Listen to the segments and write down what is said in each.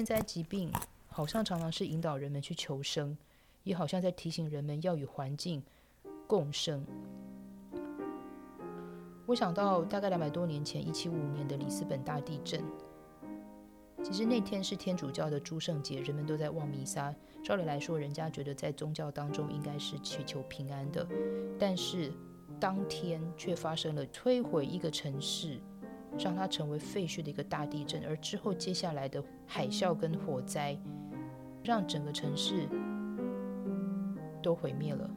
天灾疾病好像常常是引导人们去求生，也好像在提醒人们要与环境共生。我想到大概两百多年前，一七五五年的里斯本大地震。其实那天是天主教的诸圣节，人们都在望弥撒。照理来说，人家觉得在宗教当中应该是祈求平安的，但是当天却发生了摧毁一个城市，让它成为废墟的一个大地震。而之后接下来的海啸跟火灾，让整个城市都毁灭了。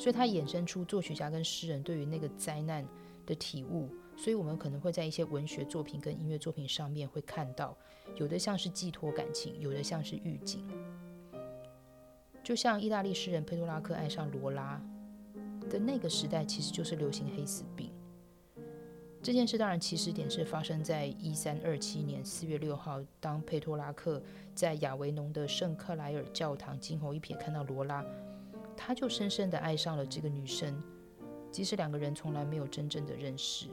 所以它衍生出作曲家跟诗人对于那个灾难的体悟，所以我们可能会在一些文学作品跟音乐作品上面会看到，有的像是寄托感情，有的像是预警。就像意大利诗人佩托拉克爱上罗拉的那个时代，其实就是流行黑死病。这件事当然起始点是发生在一三二七年四月六号，当佩托拉克在亚维农的圣克莱尔教堂惊鸿一瞥看到罗拉。他就深深的爱上了这个女生，即使两个人从来没有真正的认识。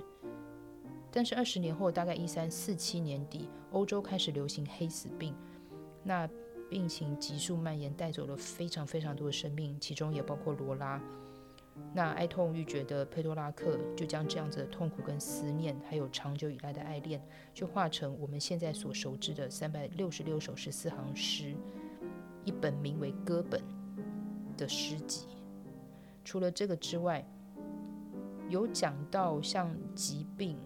但是二十年后，大概一三四七年底，欧洲开始流行黑死病，那病情急速蔓延，带走了非常非常多的生命，其中也包括罗拉。那哀痛欲绝的佩多拉克就将这样子的痛苦跟思念，还有长久以来的爱恋，就化成我们现在所熟知的三百六十六首十四行诗，一本名为歌本。的诗集，除了这个之外，有讲到像疾病，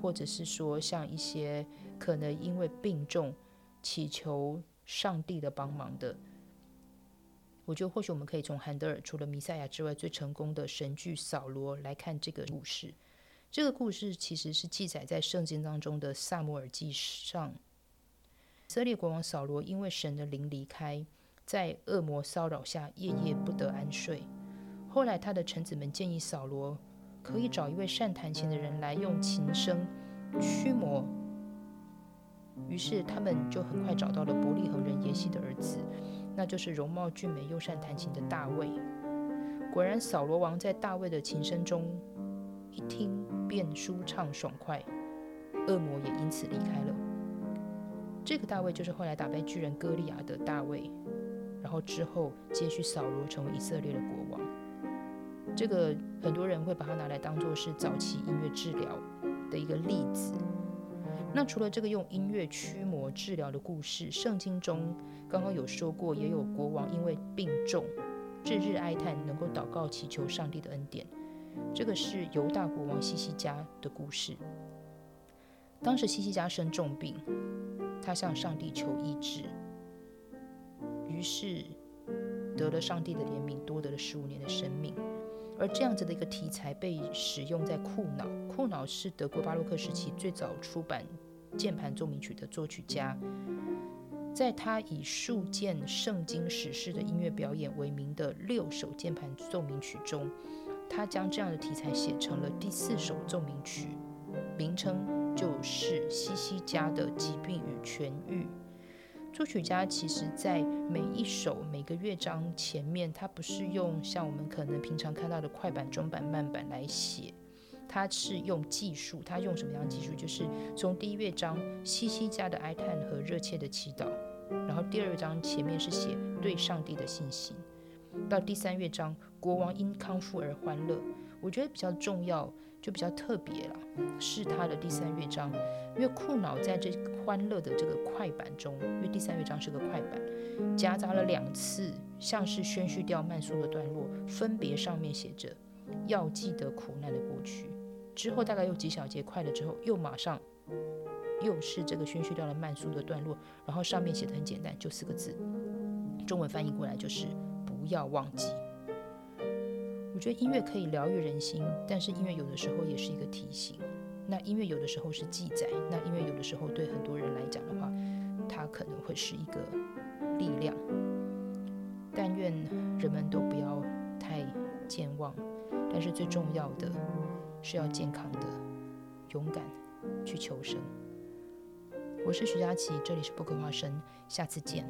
或者是说像一些可能因为病重祈求上帝的帮忙的。我觉得或许我们可以从韩德尔除了弥赛亚之外最成功的神剧《扫罗》来看这个故事。这个故事其实是记载在圣经当中的萨摩尔记上。以色列国王扫罗因为神的灵离开。在恶魔骚扰下，夜夜不得安睡。后来，他的臣子们建议扫罗可以找一位善弹琴的人来用琴声驱魔。于是，他们就很快找到了伯利恒人耶西的儿子，那就是容貌俊美又善弹琴的大卫。果然，扫罗王在大卫的琴声中一听便舒畅爽快，恶魔也因此离开了。这个大卫就是后来打败巨人歌利亚的大卫。然后之后接续扫罗成为以色列的国王，这个很多人会把它拿来当做是早期音乐治疗的一个例子。那除了这个用音乐驱魔治疗的故事，圣经中刚刚有说过，也有国王因为病重，日日哀叹，能够祷告祈求上帝的恩典。这个是犹大国王西西家的故事。当时西西家生重病，他向上帝求医治。是得了上帝的怜悯，多得了十五年的生命。而这样子的一个题材被使用在库瑙。库瑙是德国巴洛克时期最早出版键盘奏鸣曲的作曲家。在他以数件圣经史诗的音乐表演为名的六首键盘奏鸣曲中，他将这样的题材写成了第四首奏鸣曲，名称就是西西家的疾病与痊愈。作曲家其实，在每一首每个乐章前面，他不是用像我们可能平常看到的快板、中板、慢板来写，他是用技术。他用什么样的技术？就是从第一乐章西西家的哀叹和热切的祈祷，然后第二章前面是写对上帝的信心，到第三乐章国王因康复而欢乐。我觉得比较重要。就比较特别了，是他的第三乐章，因为库瑙在这欢乐的这个快板中，因为第三乐章是个快板，夹杂了两次像是宣叙调慢速的段落，分别上面写着要记得苦难的过去，之后大概有几小节快了之后，又马上又是这个宣叙调的慢速的段落，然后上面写的很简单，就四个字：中文翻译过来就是不要忘记。觉得音乐可以疗愈人心，但是音乐有的时候也是一个提醒。那音乐有的时候是记载，那音乐有的时候对很多人来讲的话，它可能会是一个力量。但愿人们都不要太健忘，但是最重要的是要健康的、勇敢去求生。我是徐佳琪，这里是不可花生，下次见。